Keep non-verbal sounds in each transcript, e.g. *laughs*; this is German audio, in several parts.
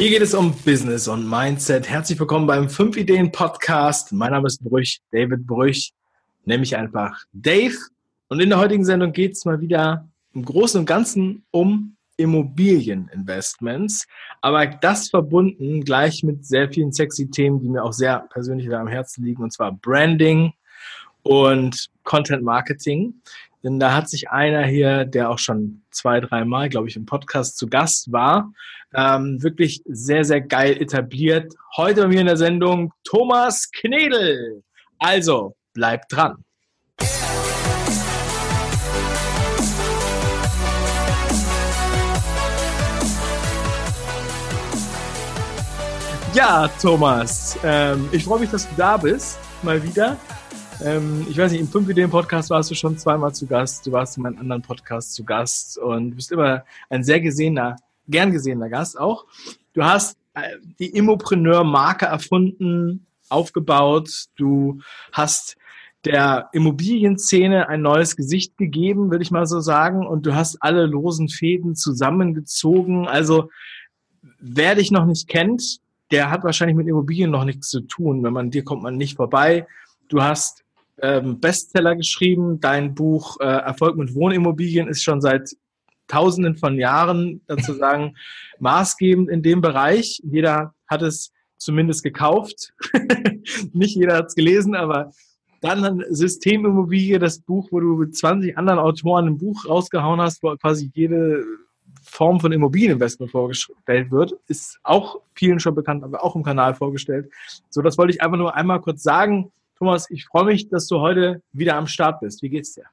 Hier geht es um Business und Mindset. Herzlich willkommen beim 5 Ideen Podcast. Mein Name ist Brüch, David Brüch, mich einfach Dave. Und in der heutigen Sendung geht es mal wieder im Großen und Ganzen um Immobilieninvestments. Aber das verbunden gleich mit sehr vielen sexy Themen, die mir auch sehr persönlich am Herzen liegen, und zwar Branding und Content Marketing. Denn da hat sich einer hier, der auch schon zwei, dreimal, glaube ich, im Podcast zu Gast war, ähm, wirklich sehr, sehr geil etabliert. Heute bei mir in der Sendung Thomas Knedel. Also, bleibt dran. Ja, Thomas, ähm, ich freue mich, dass du da bist, mal wieder. Ähm, ich weiß nicht, im 5 Ideen Podcast warst du schon zweimal zu Gast. Du warst in meinem anderen Podcast zu Gast und bist immer ein sehr gesehener gern gesehener Gast auch. Du hast äh, die Immopreneur-Marke erfunden, aufgebaut. Du hast der Immobilienszene ein neues Gesicht gegeben, würde ich mal so sagen. Und du hast alle losen Fäden zusammengezogen. Also, wer dich noch nicht kennt, der hat wahrscheinlich mit Immobilien noch nichts zu tun. Wenn man dir kommt man nicht vorbei. Du hast ähm, Bestseller geschrieben. Dein Buch äh, Erfolg mit Wohnimmobilien ist schon seit Tausenden von Jahren *laughs* dazu sagen, maßgebend in dem Bereich. Jeder hat es zumindest gekauft. *laughs* Nicht jeder hat es gelesen, aber dann Systemimmobilie, das Buch, wo du mit 20 anderen Autoren ein Buch rausgehauen hast, wo quasi jede Form von Immobilieninvestment vorgestellt wird, ist auch vielen schon bekannt, aber auch im Kanal vorgestellt. So, das wollte ich einfach nur einmal kurz sagen. Thomas, ich freue mich, dass du heute wieder am Start bist. Wie geht's dir?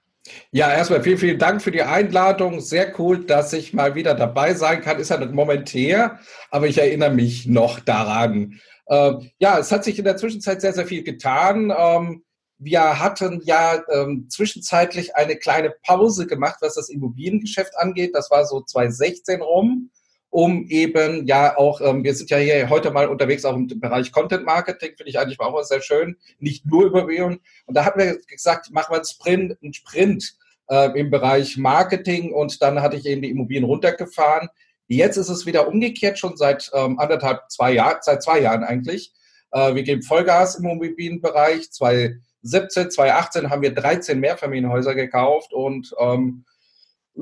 Ja, erstmal vielen, vielen Dank für die Einladung. Sehr cool, dass ich mal wieder dabei sein kann. Ist ja nicht momentär, aber ich erinnere mich noch daran. Ähm, ja, es hat sich in der Zwischenzeit sehr, sehr viel getan. Ähm, wir hatten ja ähm, zwischenzeitlich eine kleine Pause gemacht, was das Immobiliengeschäft angeht. Das war so 2016 rum um eben ja auch, ähm, wir sind ja hier heute mal unterwegs auch im Bereich Content Marketing, finde ich eigentlich auch sehr schön, nicht nur über Vion. Und da hatten wir gesagt, machen wir einen Sprint, einen Sprint äh, im Bereich Marketing und dann hatte ich eben die Immobilien runtergefahren. Jetzt ist es wieder umgekehrt, schon seit ähm, anderthalb, zwei Jahren, seit zwei Jahren eigentlich. Äh, wir geben Vollgas im Immobilienbereich. 2017, 2018 haben wir 13 Mehrfamilienhäuser gekauft und ähm,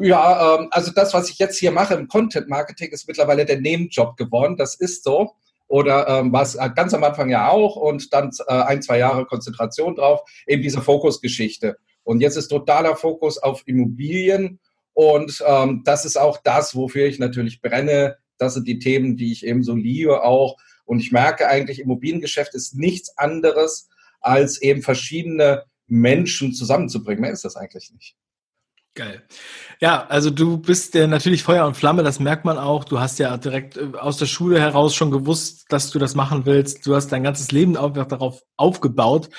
ja, ähm, also das, was ich jetzt hier mache im Content Marketing, ist mittlerweile der Nebenjob geworden. Das ist so. Oder ähm, was äh, ganz am Anfang ja auch und dann äh, ein, zwei Jahre Konzentration drauf, eben diese Fokusgeschichte. Und jetzt ist totaler Fokus auf Immobilien und ähm, das ist auch das, wofür ich natürlich brenne. Das sind die Themen, die ich eben so liebe auch. Und ich merke eigentlich, Immobiliengeschäft ist nichts anderes, als eben verschiedene Menschen zusammenzubringen. Mehr ist das eigentlich nicht. Geil. Ja, also du bist ja natürlich Feuer und Flamme, das merkt man auch. Du hast ja direkt äh, aus der Schule heraus schon gewusst, dass du das machen willst. Du hast dein ganzes Leben einfach darauf aufgebaut.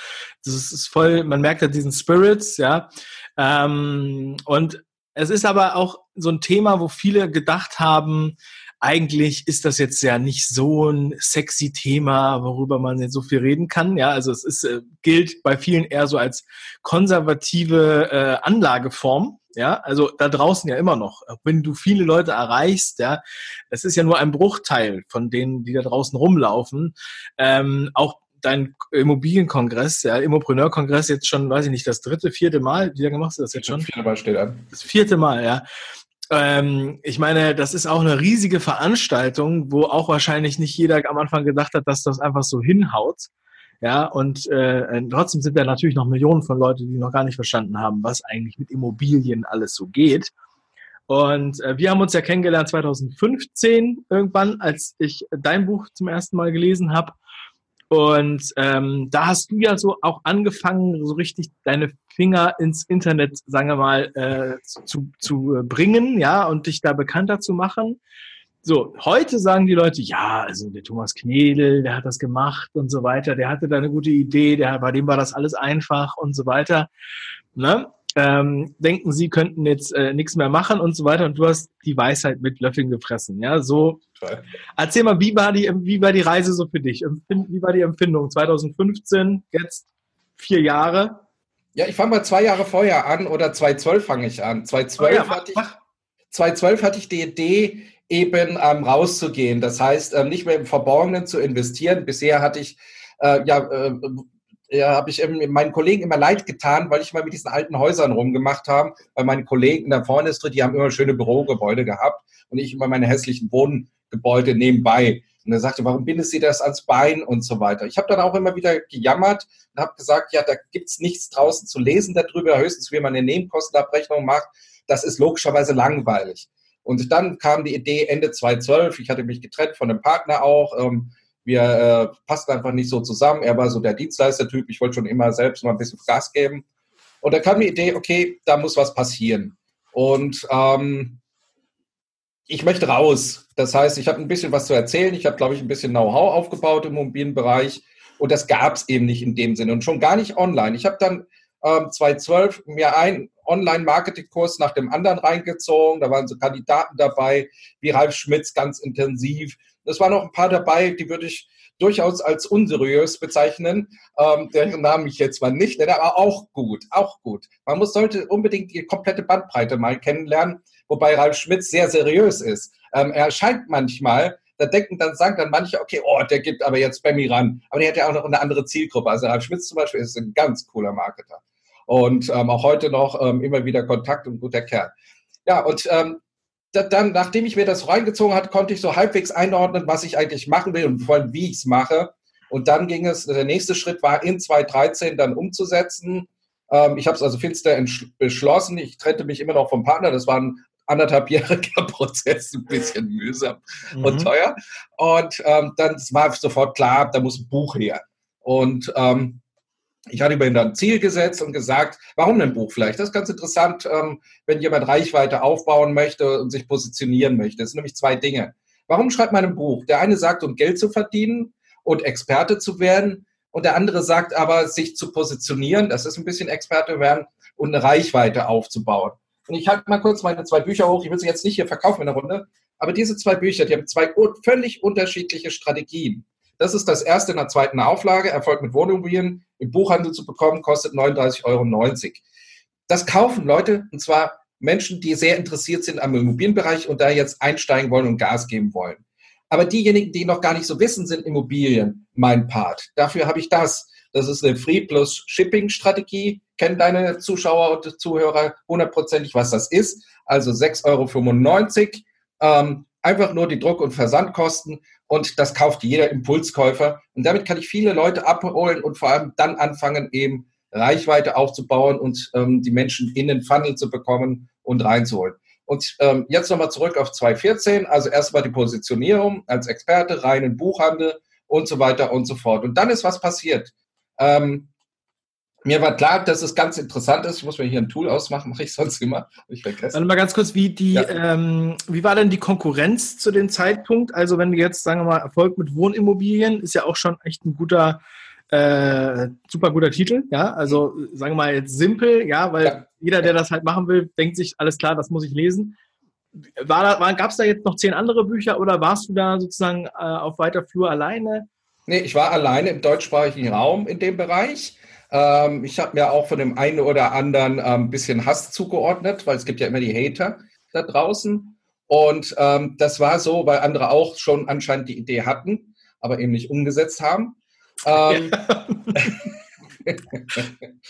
Das ist voll, man merkt ja diesen Spirits, ja. Ähm, und es ist aber auch so ein Thema, wo viele gedacht haben, eigentlich ist das jetzt ja nicht so ein sexy Thema, worüber man jetzt so viel reden kann. Ja, also es ist, äh, gilt bei vielen eher so als konservative äh, Anlageform. Ja, also da draußen ja immer noch, wenn du viele Leute erreichst, ja, es ist ja nur ein Bruchteil von denen, die da draußen rumlaufen. Ähm, auch dein Immobilienkongress, ja, Immopreneur-Kongress jetzt schon, weiß ich nicht, das dritte, vierte Mal, wie lange machst du das jetzt schon? Das vierte Mal steht an. Das vierte Mal, ja. Ähm, ich meine, das ist auch eine riesige Veranstaltung, wo auch wahrscheinlich nicht jeder am Anfang gedacht hat, dass das einfach so hinhaut. Ja, und äh, trotzdem sind da natürlich noch Millionen von Leuten, die noch gar nicht verstanden haben, was eigentlich mit Immobilien alles so geht. Und äh, wir haben uns ja kennengelernt 2015 irgendwann, als ich dein Buch zum ersten Mal gelesen habe. Und ähm, da hast du ja so auch angefangen, so richtig deine Finger ins Internet, sagen wir mal, äh, zu, zu bringen, ja, und dich da bekannter zu machen. So, heute sagen die Leute, ja, also der Thomas Knedel, der hat das gemacht und so weiter, der hatte da eine gute Idee, der, bei dem war das alles einfach und so weiter. Ne? ähm, denken, sie könnten jetzt äh, nichts mehr machen und so weiter und du hast die Weisheit mit Löffeln gefressen. Ja, so. Toll. Erzähl mal, wie war, die, wie war die Reise so für dich? Wie war die Empfindung? 2015, jetzt vier Jahre? Ja, ich fange mal zwei Jahre vorher an oder 2012 fange ich an. 2012 oh ja, hatte ich. 2012 hatte ich die Idee, eben ähm, rauszugehen. Das heißt, ähm, nicht mehr im Verborgenen zu investieren. Bisher hatte ich, äh, ja, äh, ja, habe ich meinen Kollegen immer leid getan, weil ich mal mit diesen alten Häusern rumgemacht habe. Weil meine Kollegen in der Vorindustrie, die haben immer schöne Bürogebäude gehabt und ich immer meine hässlichen Wohngebäude nebenbei. Und er sagte, warum bindest du das ans Bein und so weiter. Ich habe dann auch immer wieder gejammert und habe gesagt, ja, da gibt's nichts draußen zu lesen darüber, höchstens wie man eine Nebenkostenabrechnung macht. Das ist logischerweise langweilig. Und dann kam die Idee Ende 2012, ich hatte mich getrennt von einem Partner auch, ähm, wir äh, passten einfach nicht so zusammen. Er war so der Dienstleistertyp, ich wollte schon immer selbst mal ein bisschen Gas geben. Und da kam die Idee, okay, da muss was passieren. Und ähm, ich möchte raus. Das heißt, ich habe ein bisschen was zu erzählen. Ich habe, glaube ich, ein bisschen Know-how aufgebaut im mobilen Bereich. Und das gab es eben nicht in dem Sinne und schon gar nicht online. Ich habe dann ähm, 2012 mir einen Online-Marketing-Kurs nach dem anderen reingezogen. Da waren so Kandidaten dabei, wie Ralf Schmitz ganz intensiv. Es waren noch ein paar dabei, die würde ich durchaus als unseriös bezeichnen, ähm, deren Namen ich jetzt mal nicht nenne, aber auch gut, auch gut. Man muss sollte unbedingt die komplette Bandbreite mal kennenlernen, wobei Ralf Schmitz sehr seriös ist. Ähm, er erscheint manchmal, da denken dann, sagen dann manche, okay, oh, der gibt aber jetzt Spammy ran. Aber der hat ja auch noch eine andere Zielgruppe. Also Ralf Schmitz zum Beispiel ist ein ganz cooler Marketer. Und ähm, auch heute noch ähm, immer wieder Kontakt und guter Kerl. Ja, und ähm, dann, nachdem ich mir das reingezogen hat, konnte ich so halbwegs einordnen, was ich eigentlich machen will und vor allem, wie ich es mache. Und dann ging es, der nächste Schritt war in 2013 dann umzusetzen. Ähm, ich habe es also finster beschlossen. Ich trennte mich immer noch vom Partner. Das war ein anderthalbjähriger *laughs* Prozess, ein bisschen mühsam mhm. und teuer. Und ähm, dann war sofort klar, da muss ein Buch her. Und ähm, ich hatte mir dann ein Ziel gesetzt und gesagt, warum ein Buch vielleicht? Das ist ganz interessant, ähm, wenn jemand Reichweite aufbauen möchte und sich positionieren möchte. Es sind nämlich zwei Dinge. Warum schreibt man ein Buch? Der eine sagt, um Geld zu verdienen und Experte zu werden. Und der andere sagt aber, sich zu positionieren, das ist ein bisschen Experte werden und eine Reichweite aufzubauen. Und ich halte mal kurz meine zwei Bücher hoch. Ich will sie jetzt nicht hier verkaufen in der Runde. Aber diese zwei Bücher, die haben zwei völlig unterschiedliche Strategien. Das ist das erste in der zweiten Auflage. Erfolg mit Wohnimmobilien im Buchhandel zu bekommen, kostet 39,90 Euro. Das kaufen Leute, und zwar Menschen, die sehr interessiert sind am Immobilienbereich und da jetzt einsteigen wollen und Gas geben wollen. Aber diejenigen, die noch gar nicht so wissen, sind Immobilien mein Part. Dafür habe ich das. Das ist eine Free plus Shipping Strategie. Kennen deine Zuschauer und Zuhörer hundertprozentig, was das ist. Also 6,95 Euro. Ähm, einfach nur die Druck- und Versandkosten und das kauft jeder Impulskäufer. Und damit kann ich viele Leute abholen und vor allem dann anfangen, eben Reichweite aufzubauen und ähm, die Menschen in den Funnel zu bekommen und reinzuholen. Und ähm, jetzt nochmal zurück auf 2014. Also erstmal die Positionierung als Experte, reinen Buchhandel und so weiter und so fort. Und dann ist was passiert. Ähm, mir war klar, dass es ganz interessant ist. Ich muss mir hier ein Tool ausmachen, mache ich sonst immer. Ich vergesse. Dann mal ganz kurz, wie die, ja. ähm, wie war denn die Konkurrenz zu dem Zeitpunkt? Also wenn wir jetzt, sagen wir mal, Erfolg mit Wohnimmobilien ist ja auch schon echt ein guter, äh, super guter Titel, ja. Also sagen wir mal jetzt simpel, ja, weil ja. jeder, der das halt machen will, denkt sich, alles klar, das muss ich lesen. Gab es da jetzt noch zehn andere Bücher oder warst du da sozusagen äh, auf weiter Flur alleine? Nee, ich war alleine im deutschsprachigen Raum in dem Bereich. Ähm, ich habe mir auch von dem einen oder anderen ein ähm, bisschen Hass zugeordnet, weil es gibt ja immer die Hater da draußen. Und ähm, das war so, weil andere auch schon anscheinend die Idee hatten, aber eben nicht umgesetzt haben. Ähm, *laughs*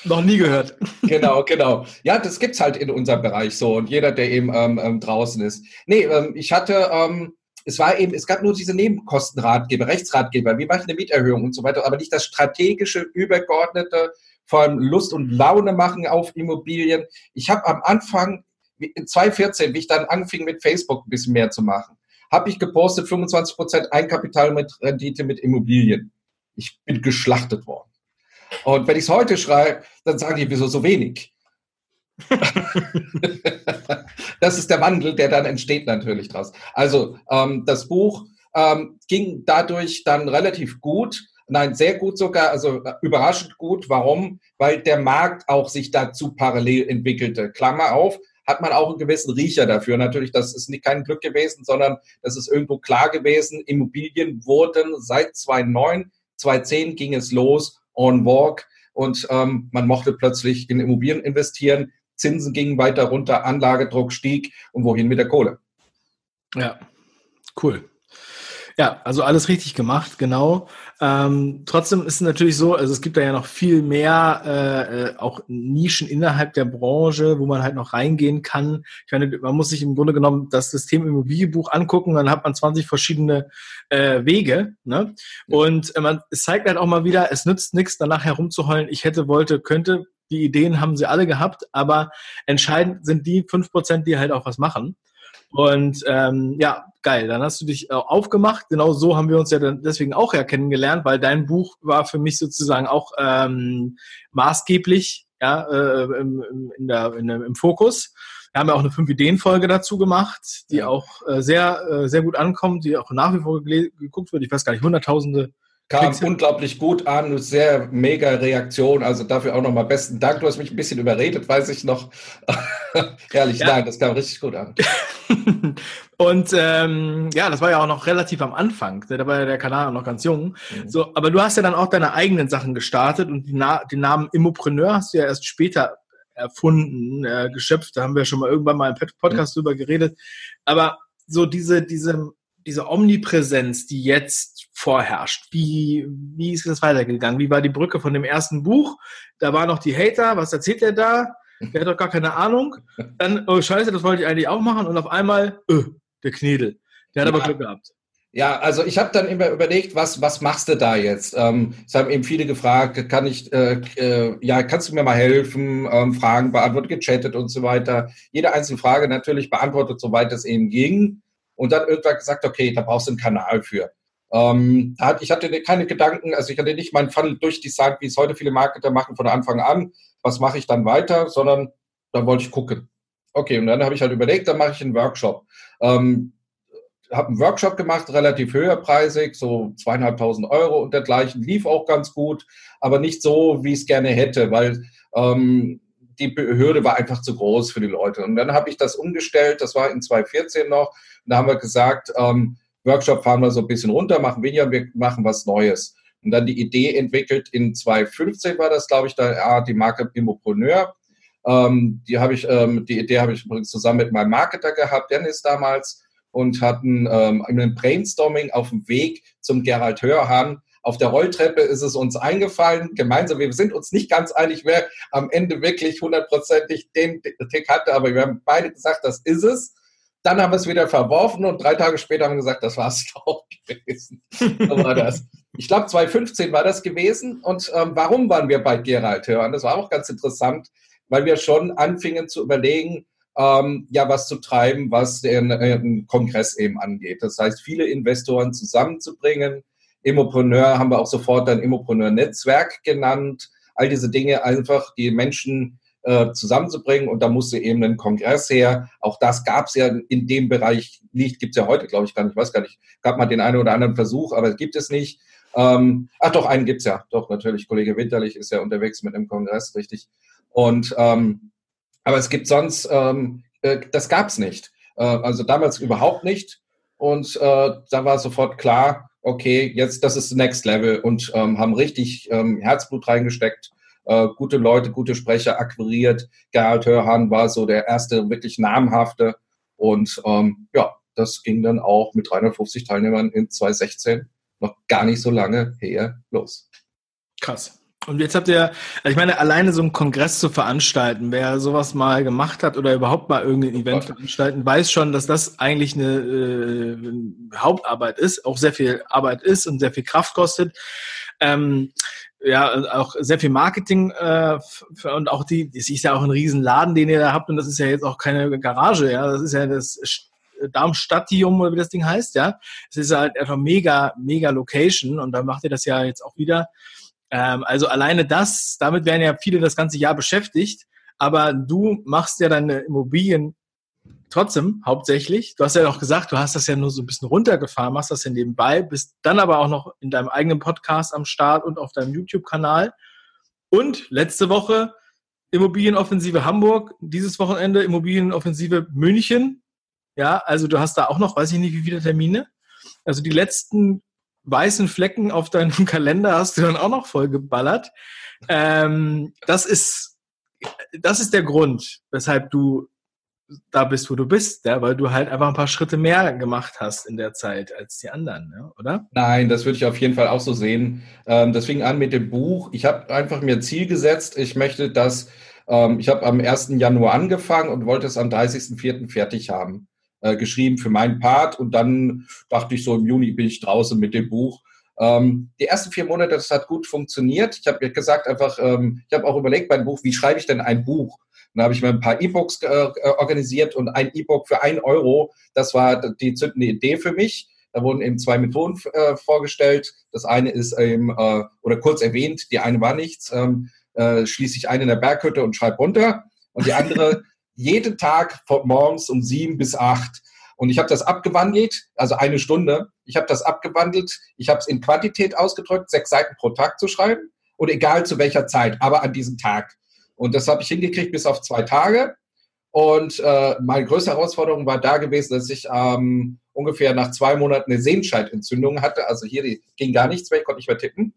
Noch nie gehört. *laughs* Genau, genau. Ja, das gibt es halt in unserem Bereich so und jeder, der eben ähm, ähm, draußen ist. Nee, ähm, ich hatte, ähm, es war eben, es gab nur diese Nebenkostenratgeber, Rechtsratgeber, wie mache ich eine Mieterhöhung und so weiter, aber nicht das strategische, übergeordnete, allem Lust und Laune machen auf Immobilien. Ich habe am Anfang, in 2014, wie ich dann anfing mit Facebook ein bisschen mehr zu machen, habe ich gepostet 25 Prozent Einkapital mit Rendite mit Immobilien. Ich bin geschlachtet worden. Und wenn ich es heute schreibe, dann sagen die, wieso so wenig? *laughs* das ist der Wandel, der dann entsteht natürlich draus. Also ähm, das Buch ähm, ging dadurch dann relativ gut. Nein, sehr gut sogar, also äh, überraschend gut. Warum? Weil der Markt auch sich dazu parallel entwickelte. Klammer auf, hat man auch einen gewissen Riecher dafür. Natürlich, das ist nicht kein Glück gewesen, sondern das ist irgendwo klar gewesen. Immobilien wurden seit 2009, 2010 ging es los, on walk und ähm, man mochte plötzlich in Immobilien investieren Zinsen gingen weiter runter, Anlagedruck stieg und wohin mit der Kohle. Ja, cool. Ja, also alles richtig gemacht, genau. Ähm, trotzdem ist es natürlich so, also es gibt da ja noch viel mehr äh, äh, auch Nischen innerhalb der Branche, wo man halt noch reingehen kann. Ich meine, man muss sich im Grunde genommen das System Immobilienbuch angucken, dann hat man 20 verschiedene äh, Wege. Ne? Und äh, man, es zeigt halt auch mal wieder, es nützt nichts, danach herumzuheulen, ich hätte, wollte, könnte. Die Ideen haben sie alle gehabt, aber entscheidend sind die fünf Prozent, die halt auch was machen. Und ähm, ja, geil. Dann hast du dich äh, aufgemacht. Genau so haben wir uns ja dann deswegen auch ja kennengelernt, weil dein Buch war für mich sozusagen auch ähm, maßgeblich ja, äh, im, in der, in, im Fokus. Wir haben ja auch eine Fünf-Ideen-Folge dazu gemacht, die auch äh, sehr, äh, sehr gut ankommt, die auch nach wie vor geguckt wird. Ich weiß gar nicht, hunderttausende Kam unglaublich gut an, sehr mega Reaktion. Also dafür auch nochmal besten Dank. Du hast mich ein bisschen überredet, weiß ich noch. *laughs* Ehrlich, ja. nein, das kam richtig gut an. *laughs* und ähm, ja, das war ja auch noch relativ am Anfang. Da war ja der Kanal auch noch ganz jung. Mhm. So, aber du hast ja dann auch deine eigenen Sachen gestartet und Na den Namen Immopreneur hast du ja erst später erfunden, äh, geschöpft. Da haben wir schon mal irgendwann mal im Podcast mhm. drüber geredet. Aber so diese, diese diese Omnipräsenz, die jetzt vorherrscht, wie, wie ist das weitergegangen? Wie war die Brücke von dem ersten Buch? Da waren noch die Hater, was erzählt er da? Der hat doch gar keine Ahnung. Dann, oh Scheiße, das wollte ich eigentlich auch machen. Und auf einmal, öh, der Knedel. Der hat ja. aber Glück gehabt. Ja, also ich habe dann immer überlegt, was, was machst du da jetzt? Ähm, es haben eben viele gefragt, kann ich, äh, äh, ja, kannst du mir mal helfen, ähm, Fragen beantwortet, gechattet und so weiter. Jede einzelne Frage natürlich beantwortet, soweit es eben ging und dann irgendwann gesagt, okay, da brauchst du einen Kanal für. Ähm, ich hatte keine Gedanken, also ich hatte nicht meinen Funnel durchdesignt, wie es heute viele Marketer machen von Anfang an, was mache ich dann weiter, sondern da wollte ich gucken. Okay, und dann habe ich halt überlegt, dann mache ich einen Workshop. Ähm, habe einen Workshop gemacht, relativ höherpreisig, so zweieinhalbtausend Euro und dergleichen, lief auch ganz gut, aber nicht so, wie ich es gerne hätte, weil ähm, die Hürde war einfach zu groß für die Leute. Und dann habe ich das umgestellt, das war in 2014 noch, und da haben wir gesagt, ähm, Workshop fahren wir so ein bisschen runter, machen weniger, wir machen was Neues. Und dann die Idee entwickelt, in 2015 war das, glaube ich, da, ja, die Marke Immopreneur. Ähm, die habe ich, ähm, die Idee habe ich übrigens zusammen mit meinem Marketer gehabt, Dennis damals, und hatten ähm, einen Brainstorming auf dem Weg zum Gerald Hörhan. Auf der Rolltreppe ist es uns eingefallen, gemeinsam, wir sind uns nicht ganz einig, wer am Ende wirklich hundertprozentig den Tick hatte, aber wir haben beide gesagt, das ist es. Dann haben wir es wieder verworfen und drei Tage später haben wir gesagt, das war es *laughs* doch gewesen. So war das. Ich glaube, 2015 war das gewesen. Und ähm, warum waren wir bei Gerald Hörn? Das war auch ganz interessant, weil wir schon anfingen zu überlegen, ähm, ja, was zu treiben, was den, äh, den Kongress eben angeht. Das heißt, viele Investoren zusammenzubringen. Immopreneur haben wir auch sofort ein Immopreneur-Netzwerk genannt. All diese Dinge einfach die Menschen äh, zusammenzubringen. Und da musste eben ein Kongress her. Auch das gab es ja in dem Bereich nicht, gibt es ja heute, glaube ich, gar nicht, ich weiß gar nicht. Gab mal den einen oder anderen Versuch, aber es gibt es nicht. Ähm, ach doch, einen gibt es ja. Doch, natürlich, Kollege Winterlich ist ja unterwegs mit einem Kongress, richtig. Und ähm, aber es gibt sonst, ähm, äh, das gab es nicht. Äh, also damals überhaupt nicht. Und äh, da war sofort klar, okay, jetzt das ist Next Level und ähm, haben richtig ähm, Herzblut reingesteckt äh, gute Leute, gute Sprecher akquiriert. Gerhard Hörhan war so der erste wirklich namhafte. Und ähm, ja, das ging dann auch mit 350 Teilnehmern in 2016 noch gar nicht so lange her los. Krass. Und jetzt habt ihr, also ich meine, alleine so einen Kongress zu veranstalten, wer sowas mal gemacht hat oder überhaupt mal irgendein Event veranstalten, weiß schon, dass das eigentlich eine äh, Hauptarbeit ist, auch sehr viel Arbeit ist und sehr viel Kraft kostet. Ähm, ja, auch sehr viel Marketing äh, und auch die, es ist ja auch ein Riesenladen, den ihr da habt und das ist ja jetzt auch keine Garage, ja, das ist ja das Darmstadtium oder wie das Ding heißt, ja. Es ist halt einfach mega, mega Location und da macht ihr das ja jetzt auch wieder. Ähm, also alleine das, damit werden ja viele das ganze Jahr beschäftigt, aber du machst ja deine Immobilien trotzdem hauptsächlich. Du hast ja auch gesagt, du hast das ja nur so ein bisschen runtergefahren, machst das ja nebenbei, bist dann aber auch noch in deinem eigenen Podcast am Start und auf deinem YouTube-Kanal. Und letzte Woche Immobilienoffensive Hamburg, dieses Wochenende Immobilienoffensive München. Ja, also du hast da auch noch, weiß ich nicht, wie viele Termine. Also die letzten weißen Flecken auf deinem *laughs* Kalender hast du dann auch noch voll geballert. Ähm, das ist das ist der Grund, weshalb du da bist, wo du bist, ja, weil du halt einfach ein paar Schritte mehr gemacht hast in der Zeit als die anderen, ja, oder? Nein, das würde ich auf jeden Fall auch so sehen. Ähm, das fing an mit dem Buch. Ich habe einfach mir Ziel gesetzt. Ich möchte das, ähm, ich habe am 1. Januar angefangen und wollte es am 30.04. fertig haben. Äh, geschrieben für meinen Part und dann dachte ich so, im Juni bin ich draußen mit dem Buch. Ähm, die ersten vier Monate, das hat gut funktioniert. Ich habe gesagt einfach, ähm, ich habe auch überlegt beim Buch, wie schreibe ich denn ein Buch? Dann habe ich mir ein paar E-Books äh, äh, organisiert und ein E-Book für ein Euro, das war die zündende Idee für mich. Da wurden eben zwei Methoden äh, vorgestellt. Das eine ist eben, äh, oder kurz erwähnt, die eine war nichts, ähm, äh, schließe ich ein in der Berghütte und schreibe runter. Und die andere, *laughs* jeden Tag von morgens um sieben bis acht. Und ich habe das abgewandelt, also eine Stunde. Ich habe das abgewandelt. Ich habe es in Quantität ausgedrückt, sechs Seiten pro Tag zu schreiben. Und egal zu welcher Zeit, aber an diesem Tag. Und das habe ich hingekriegt bis auf zwei Tage. Und äh, meine größte Herausforderung war da gewesen, dass ich ähm, ungefähr nach zwei Monaten eine Sehenscheidentzündung hatte. Also hier ging gar nichts mehr, ich konnte nicht mehr tippen.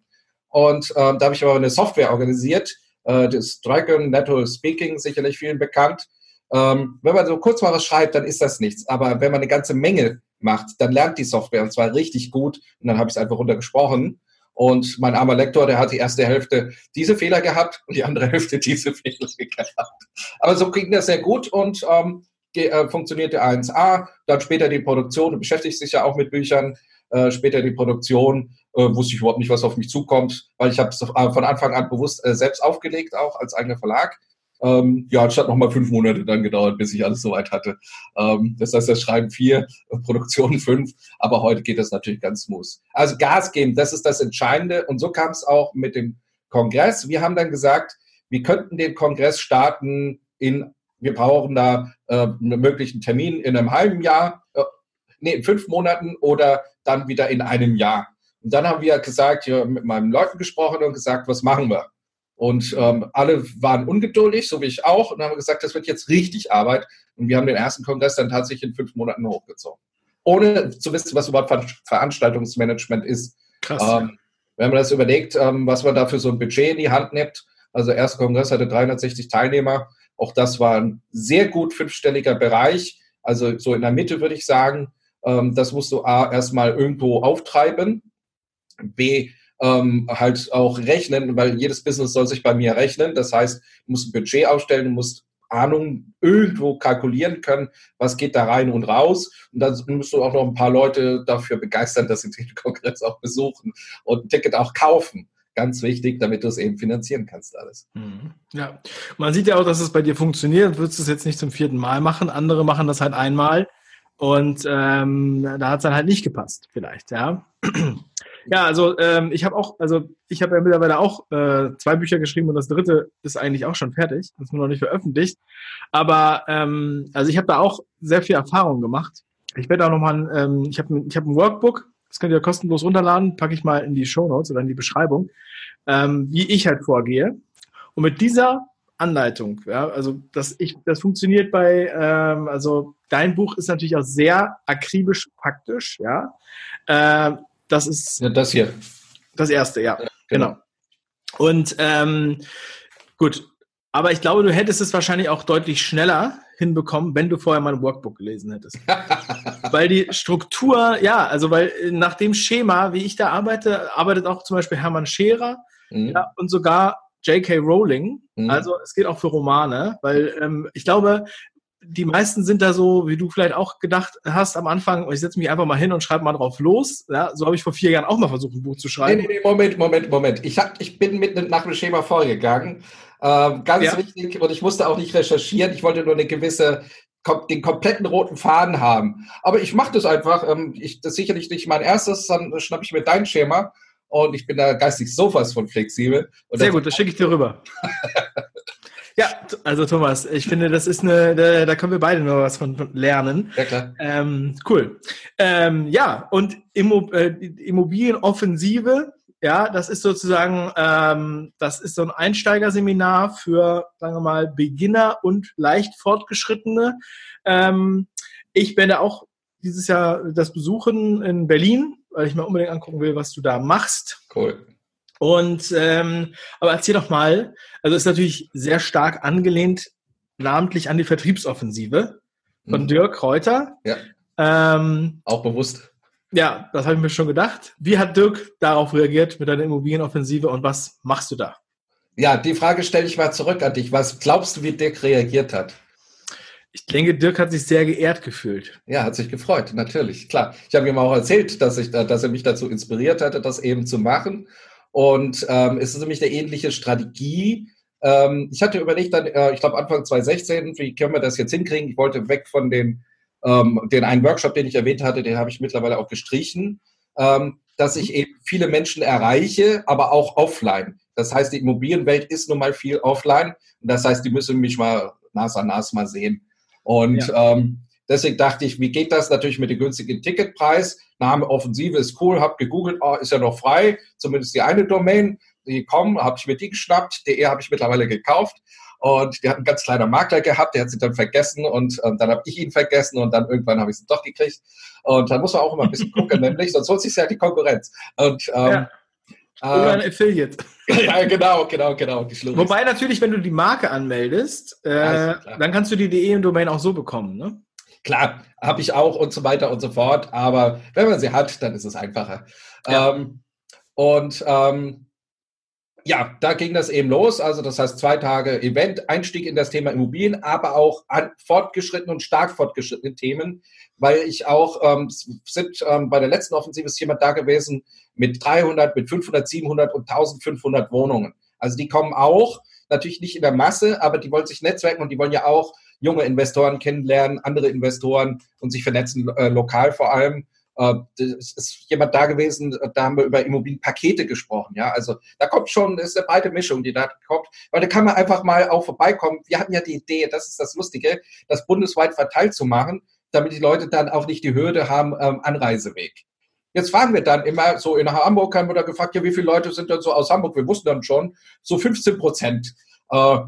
Und ähm, da habe ich aber eine Software organisiert, äh, das Dragon Natural Speaking, sicherlich vielen bekannt. Ähm, wenn man so kurz mal was schreibt, dann ist das nichts. Aber wenn man eine ganze Menge macht, dann lernt die Software und zwar richtig gut. Und dann habe ich es einfach runtergesprochen. Und mein armer Lektor, der hat die erste Hälfte diese Fehler gehabt und die andere Hälfte *laughs* diese Fehler gehabt. Aber so ging das sehr gut und ähm, äh, funktionierte 1A. Dann später die Produktion, du beschäftigst dich ja auch mit Büchern. Äh, später die Produktion, äh, wusste ich überhaupt nicht, was auf mich zukommt, weil ich habe es von Anfang an bewusst äh, selbst aufgelegt, auch als eigener Verlag. Ähm, ja, es hat nochmal fünf Monate dann gedauert, bis ich alles soweit hatte. Ähm, das heißt, das Schreiben vier, *laughs* Produktion fünf, aber heute geht das natürlich ganz smooth. Also Gas geben, das ist das Entscheidende. Und so kam es auch mit dem Kongress. Wir haben dann gesagt, wir könnten den Kongress starten in, wir brauchen da äh, einen möglichen Termin in einem halben Jahr, äh, nee, in fünf Monaten oder dann wieder in einem Jahr. Und dann haben wir gesagt, hier mit meinen Leuten gesprochen und gesagt, was machen wir? Und ähm, alle waren ungeduldig, so wie ich auch, und haben gesagt, das wird jetzt richtig Arbeit. Und wir haben den ersten Kongress dann tatsächlich in fünf Monaten hochgezogen. Ohne zu wissen, was überhaupt Veranstaltungsmanagement ist. Krass. Ähm, wenn man das überlegt, ähm, was man da für so ein Budget in die Hand nimmt, also der erste Kongress hatte 360 Teilnehmer, auch das war ein sehr gut fünfstelliger Bereich, also so in der Mitte würde ich sagen. Ähm, das musst du A, erstmal irgendwo auftreiben, B, ähm, halt auch rechnen, weil jedes Business soll sich bei mir rechnen. Das heißt, du musst ein Budget aufstellen, du musst Ahnung irgendwo kalkulieren können, was geht da rein und raus. Und dann musst du auch noch ein paar Leute dafür begeistern, dass sie *laughs* den Kongress auch besuchen und ein Ticket auch kaufen. Ganz wichtig, damit du es eben finanzieren kannst, alles. Mhm. Ja, man sieht ja auch, dass es bei dir funktioniert. Du würdest es jetzt nicht zum vierten Mal machen. Andere machen das halt einmal. Und ähm, da hat es dann halt nicht gepasst, vielleicht, ja. Ja, also ähm, ich habe auch, also ich habe ja mittlerweile auch äh, zwei Bücher geschrieben und das dritte ist eigentlich auch schon fertig, das ist nur noch nicht veröffentlicht. Aber ähm, also ich habe da auch sehr viel Erfahrung gemacht. Ich werde auch nochmal, ähm, ich habe ich hab ein Workbook, das könnt ihr kostenlos runterladen, packe ich mal in die Show Notes oder in die Beschreibung, ähm, wie ich halt vorgehe. Und mit dieser Anleitung, ja, also das, ich, das funktioniert bei, ähm, also dein Buch ist natürlich auch sehr akribisch praktisch, ja. Äh, das ist. Ja, das hier. Das erste, ja. ja genau. genau. Und ähm, gut. Aber ich glaube, du hättest es wahrscheinlich auch deutlich schneller hinbekommen, wenn du vorher mal ein Workbook gelesen hättest. *laughs* weil die Struktur, ja, also weil nach dem Schema, wie ich da arbeite, arbeitet auch zum Beispiel Hermann Scherer mhm. ja, und sogar J.K. Rowling. Mhm. Also es geht auch für Romane, weil ähm, ich glaube, die meisten sind da so, wie du vielleicht auch gedacht hast am Anfang, ich setze mich einfach mal hin und schreibe mal drauf los. Ja, so habe ich vor vier Jahren auch mal versucht, ein Buch zu schreiben. Nee, nee, Moment, Moment, Moment. Ich, hab, ich bin mit nach dem Schema vorgegangen. Ähm, ganz ja. wichtig, und ich musste auch nicht recherchieren, ich wollte nur eine gewisse den kompletten roten Faden haben. Aber ich mache das einfach. Ähm, ich, das ist sicherlich nicht mein erstes, dann schnappe ich mir dein Schema und ich bin da geistig sowas von flexibel. Und Sehr gut, das schicke ich dir rüber. *laughs* Ja, also Thomas, ich finde, das ist eine, da, da können wir beide noch was von lernen. Ja, klar. Ähm, cool. Ähm, ja, und Immo, äh, Immobilienoffensive, ja, das ist sozusagen, ähm, das ist so ein Einsteigerseminar für, sagen wir mal, Beginner und leicht Fortgeschrittene. Ähm, ich werde auch dieses Jahr das besuchen in Berlin, weil ich mir unbedingt angucken will, was du da machst. Cool. Und ähm, aber erzähl doch mal, also ist natürlich sehr stark angelehnt, namentlich an die Vertriebsoffensive von mhm. Dirk Reuter. Ja. Ähm, Auch bewusst. Ja, das habe ich mir schon gedacht. Wie hat Dirk darauf reagiert mit deiner Immobilienoffensive und was machst du da? Ja, die Frage stelle ich mal zurück an dich. Was glaubst du, wie Dirk reagiert hat? Ich denke, Dirk hat sich sehr geehrt gefühlt. Ja, hat sich gefreut, natürlich, klar. Ich habe ihm auch erzählt, dass, ich, dass er mich dazu inspiriert hatte, das eben zu machen. Und ähm, es ist nämlich eine ähnliche Strategie. Ähm, ich hatte überlegt, dann, äh, ich glaube Anfang 2016, wie können wir das jetzt hinkriegen? Ich wollte weg von den, ähm, den einen Workshop, den ich erwähnt hatte, den habe ich mittlerweile auch gestrichen, ähm, dass ich eben viele Menschen erreiche, aber auch offline. Das heißt, die Immobilienwelt ist nun mal viel offline. Und das heißt, die müssen mich mal Nas an Nas mal sehen. Und ja. ähm, deswegen dachte ich, wie geht das natürlich mit dem günstigen Ticketpreis? Name Offensive ist cool, habe gegoogelt, oh, ist ja noch frei, zumindest die eine Domain. Die kommen, habe ich mir die geschnappt, die habe ich mittlerweile gekauft. Und die hat einen ganz kleinen Makler gehabt, der hat sie dann vergessen und ähm, dann habe ich ihn vergessen und dann irgendwann habe ich sie doch gekriegt. Und dann muss man auch immer ein bisschen gucken, *laughs* nämlich, sonst holt sich ja die Konkurrenz. Und ähm, ja. Oder ein Affiliate. *laughs* ja, genau, genau, genau. Wobei natürlich, wenn du die Marke anmeldest, äh, ja, dann kannst du die DE-Domain auch so bekommen, ne? Klar, habe ich auch und so weiter und so fort. Aber wenn man sie hat, dann ist es einfacher. Ja. Ähm, und ähm, ja, da ging das eben los. Also das heißt zwei Tage Event, Einstieg in das Thema Immobilien, aber auch an fortgeschrittenen und stark fortgeschrittenen Themen, weil ich auch, ähm, sind ähm, bei der letzten Offensive ist jemand da gewesen mit 300, mit 500, 700 und 1500 Wohnungen. Also die kommen auch, natürlich nicht in der Masse, aber die wollen sich netzwerken und die wollen ja auch junge Investoren kennenlernen, andere Investoren und sich vernetzen, äh, lokal vor allem. Äh, es ist jemand da gewesen, da haben wir über Immobilienpakete gesprochen. Ja, also da kommt schon, ist eine breite Mischung, die da kommt. Weil da kann man einfach mal auch vorbeikommen. Wir hatten ja die Idee, das ist das Lustige, das bundesweit verteilt zu machen, damit die Leute dann auch nicht die Hürde haben, ähm, Anreiseweg. Jetzt fragen wir dann immer, so in Hamburg haben wir da gefragt, ja, wie viele Leute sind denn so aus Hamburg? Wir wussten dann schon, so 15 Prozent. Äh,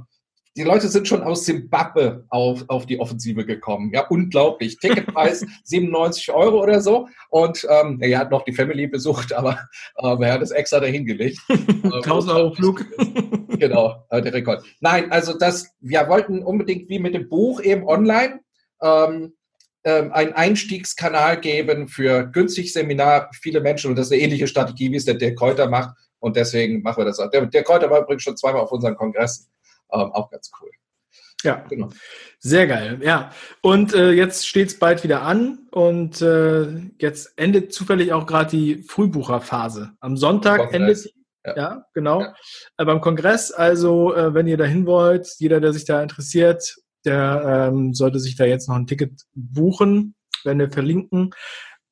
die Leute sind schon aus Zimbabwe auf, auf die Offensive gekommen. Ja, unglaublich. Ticketpreis *laughs* 97 Euro oder so. Und ähm, er hat noch die Family besucht, *laughs* aber äh, er hat es extra dahingelegt. 1000 *laughs* Euro Flug. genau, äh, der Rekord. Nein, also das, wir wollten unbedingt wie mit dem Buch eben online ähm, ähm, einen Einstiegskanal geben für günstig Seminar, viele Menschen. Und das ist eine ähnliche Strategie, wie es der Dirk Kräuter macht. Und deswegen machen wir das auch. Der, der Kräuter war übrigens schon zweimal auf unseren Kongress. Ähm, auch ganz cool. Ja, genau. Sehr geil. Ja, und äh, jetzt steht es bald wieder an und äh, jetzt endet zufällig auch gerade die Frühbucherphase. Am Sonntag endet ja. ja, genau. Ja. Äh, beim Kongress, also äh, wenn ihr dahin wollt, jeder, der sich da interessiert, der ähm, sollte sich da jetzt noch ein Ticket buchen, wenn wir verlinken.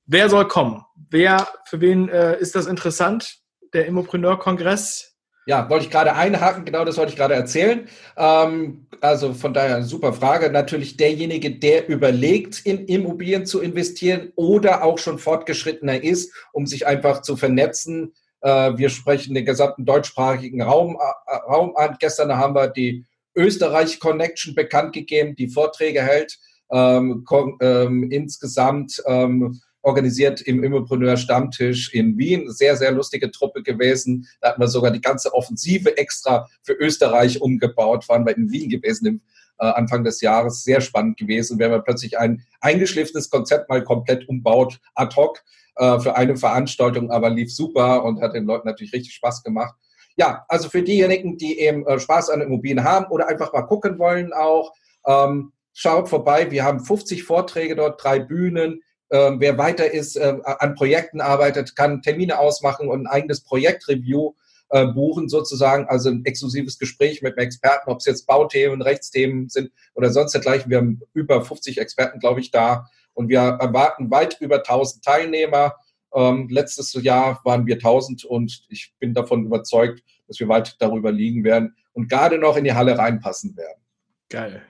Wer soll kommen? Wer, für wen äh, ist das interessant? Der Immopreneur-Kongress ja, wollte ich gerade einhaken, genau das wollte ich gerade erzählen. Ähm, also von daher super Frage. Natürlich derjenige, der überlegt, in Immobilien zu investieren oder auch schon fortgeschrittener ist, um sich einfach zu vernetzen. Äh, wir sprechen den gesamten deutschsprachigen Raum, äh, Raum an. Gestern haben wir die Österreich Connection bekannt gegeben, die Vorträge hält. Ähm, ähm, insgesamt ähm, organisiert im Immopreneur Stammtisch in Wien. Sehr, sehr lustige Truppe gewesen. Da hatten wir sogar die ganze Offensive extra für Österreich umgebaut. Waren wir in Wien gewesen im äh, Anfang des Jahres. Sehr spannend gewesen. Wir haben plötzlich ein eingeschliffenes Konzept mal komplett umbaut, ad hoc äh, für eine Veranstaltung, aber lief super und hat den Leuten natürlich richtig Spaß gemacht. Ja, also für diejenigen, die eben äh, Spaß an Immobilien haben oder einfach mal gucken wollen auch, ähm, schaut vorbei. Wir haben 50 Vorträge dort, drei Bühnen. Ähm, wer weiter ist, äh, an Projekten arbeitet, kann Termine ausmachen und ein eigenes Projektreview äh, buchen sozusagen, also ein exklusives Gespräch mit einem Experten, ob es jetzt Bauthemen, Rechtsthemen sind oder sonst dergleichen. Wir haben über 50 Experten, glaube ich, da und wir erwarten weit über 1000 Teilnehmer. Ähm, letztes Jahr waren wir 1000 und ich bin davon überzeugt, dass wir weit darüber liegen werden und gerade noch in die Halle reinpassen werden. Geil.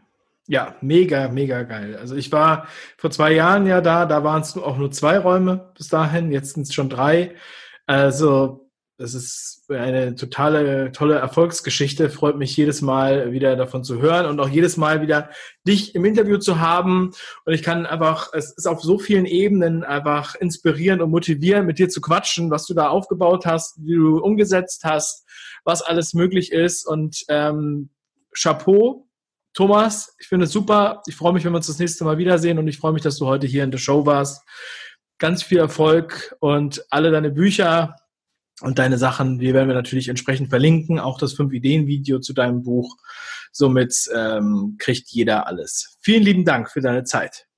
Ja, mega, mega geil. Also ich war vor zwei Jahren ja da, da waren es auch nur zwei Räume bis dahin, jetzt sind es schon drei. Also das ist eine totale, tolle Erfolgsgeschichte. Freut mich jedes Mal wieder davon zu hören und auch jedes Mal wieder dich im Interview zu haben. Und ich kann einfach, es ist auf so vielen Ebenen einfach inspirieren und motivieren, mit dir zu quatschen, was du da aufgebaut hast, wie du umgesetzt hast, was alles möglich ist. Und ähm, Chapeau, Thomas, ich finde es super. Ich freue mich, wenn wir uns das nächste Mal wiedersehen und ich freue mich, dass du heute hier in der Show warst. Ganz viel Erfolg und alle deine Bücher und deine Sachen, die werden wir natürlich entsprechend verlinken, auch das 5-Ideen-Video zu deinem Buch. Somit ähm, kriegt jeder alles. Vielen lieben Dank für deine Zeit.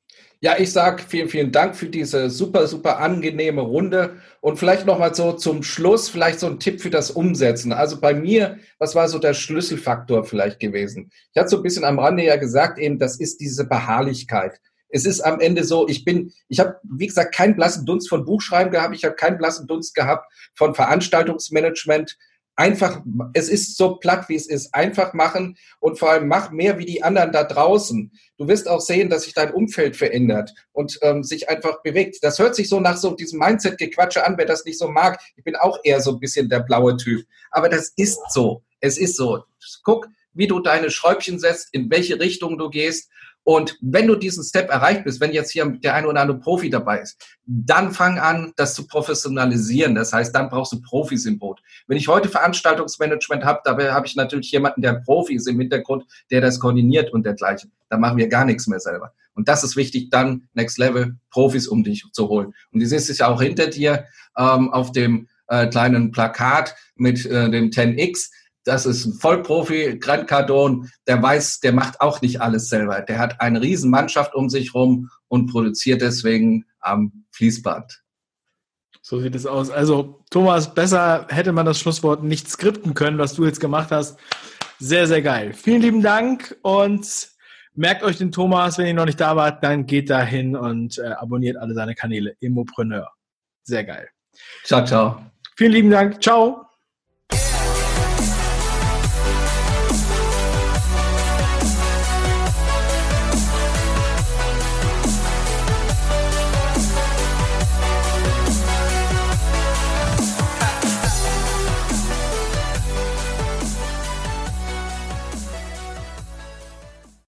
Ja, ich sage vielen, vielen Dank für diese super, super angenehme Runde. Und vielleicht nochmal so zum Schluss, vielleicht so ein Tipp für das Umsetzen. Also bei mir, was war so der Schlüsselfaktor vielleicht gewesen? Ich hatte so ein bisschen am Rande ja gesagt, eben, das ist diese Beharrlichkeit es ist am Ende so, ich bin, ich habe, wie gesagt, keinen blassen Dunst von Buchschreiben gehabt, ich habe keinen blassen Dunst gehabt von Veranstaltungsmanagement. Einfach, es ist so platt, wie es ist. Einfach machen und vor allem mach mehr wie die anderen da draußen. Du wirst auch sehen, dass sich dein Umfeld verändert und ähm, sich einfach bewegt. Das hört sich so nach so diesem Mindset-Gequatsche an, wer das nicht so mag. Ich bin auch eher so ein bisschen der blaue Typ. Aber das ist so. Es ist so. Guck, wie du deine Schräubchen setzt, in welche Richtung du gehst und wenn du diesen Step erreicht bist, wenn jetzt hier der eine oder andere Profi dabei ist, dann fang an, das zu professionalisieren. Das heißt, dann brauchst du Profis im Boot. Wenn ich heute Veranstaltungsmanagement habe, dabei habe ich natürlich jemanden, der Profi ist im Hintergrund, der das koordiniert und dergleichen. Da machen wir gar nichts mehr selber. Und das ist wichtig, dann Next Level Profis um dich zu holen. Und die siehst es ja auch hinter dir ähm, auf dem äh, kleinen Plakat mit äh, dem 10X das ist ein Vollprofi, Grant Cardone, der weiß, der macht auch nicht alles selber. Der hat eine Riesenmannschaft um sich rum und produziert deswegen am Fließband. So sieht es aus. Also, Thomas, besser hätte man das Schlusswort nicht skripten können, was du jetzt gemacht hast. Sehr, sehr geil. Vielen lieben Dank und merkt euch den Thomas, wenn ihr noch nicht da wart, dann geht da hin und äh, abonniert alle seine Kanäle. Immopreneur. Sehr geil. Ciao, ciao. Vielen lieben Dank. Ciao.